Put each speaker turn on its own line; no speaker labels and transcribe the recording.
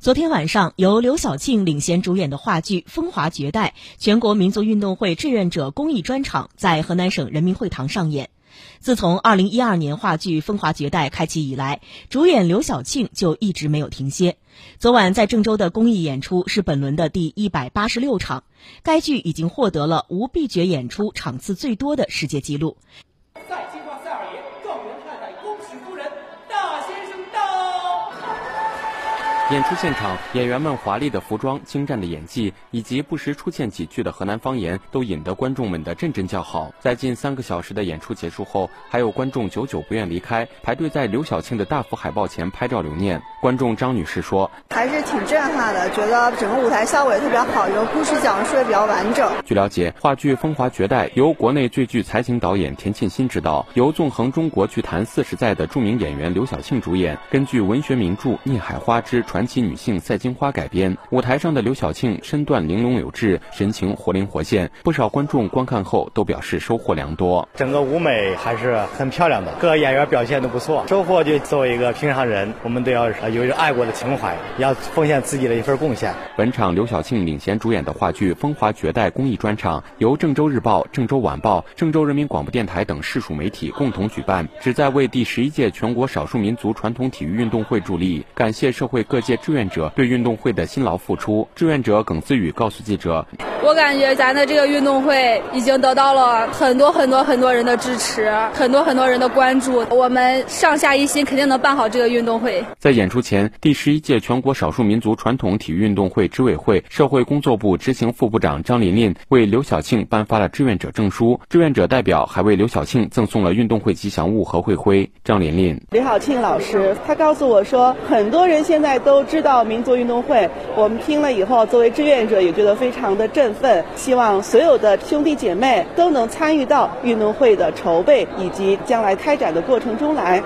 昨天晚上，由刘晓庆领衔主演的话剧《风华绝代》全国民族运动会志愿者公益专场在河南省人民会堂上演。自从2012年话剧《风华绝代》开启以来，主演刘晓庆就一直没有停歇。昨晚在郑州的公益演出是本轮的第一百八十六场，该剧已经获得了无闭角演出场次最多的世界纪录。在金瓜赛二爷，状元太太，恭喜夫人
演出现场，演员们华丽的服装、精湛的演技，以及不时出现几句的河南方言，都引得观众们的阵阵叫好。在近三个小时的演出结束后，还有观众久久不愿离开，排队在刘晓庆的大幅海报前拍照留念。观众张女士说：“
还是挺震撼的，觉得整个舞台效果也特别好，有故事讲述也比较完整。”
据了解，话剧《风华绝代》由国内最具才情导演田沁鑫执导，由纵横中国剧坛四十载的著名演员刘晓庆主演，根据文学名著《孽海花之传》。传奇女性赛金花改编，舞台上的刘晓庆身段玲珑有致，神情活灵活现，不少观众观看后都表示收获良多。
整个舞美还是很漂亮的，各个演员表现都不错。收获就作为一个平常人，我们都要有一个爱国的情怀，要奉献自己的一份贡献。
本场刘晓庆领衔主演的话剧《风华绝代》公益专场，由郑州日报、郑州晚报、郑州人民广播电台等市属媒体共同举办，旨在为第十一届全国少数民族传统体育运动会助力，感谢社会各界。志愿者对运动会的辛劳付出，志愿者耿思雨告诉记者：“
我感觉咱的这个运动会已经得到了很多很多很多人的支持，很多很多人的关注。我们上下一心，肯定能办好这个运动会。”
在演出前，第十一届全国少数民族传统体育运动会执委会社会工作部执行副部长张琳琳为刘晓庆颁发了志愿者证书，志愿者代表还为刘晓庆赠送了运动会吉祥物和会徽。张琳琳：
刘晓庆老师，他告诉我说，很多人现在都。都知道民族运动会，我们听了以后，作为志愿者也觉得非常的振奋。希望所有的兄弟姐妹都能参与到运动会的筹备以及将来开展的过程中来。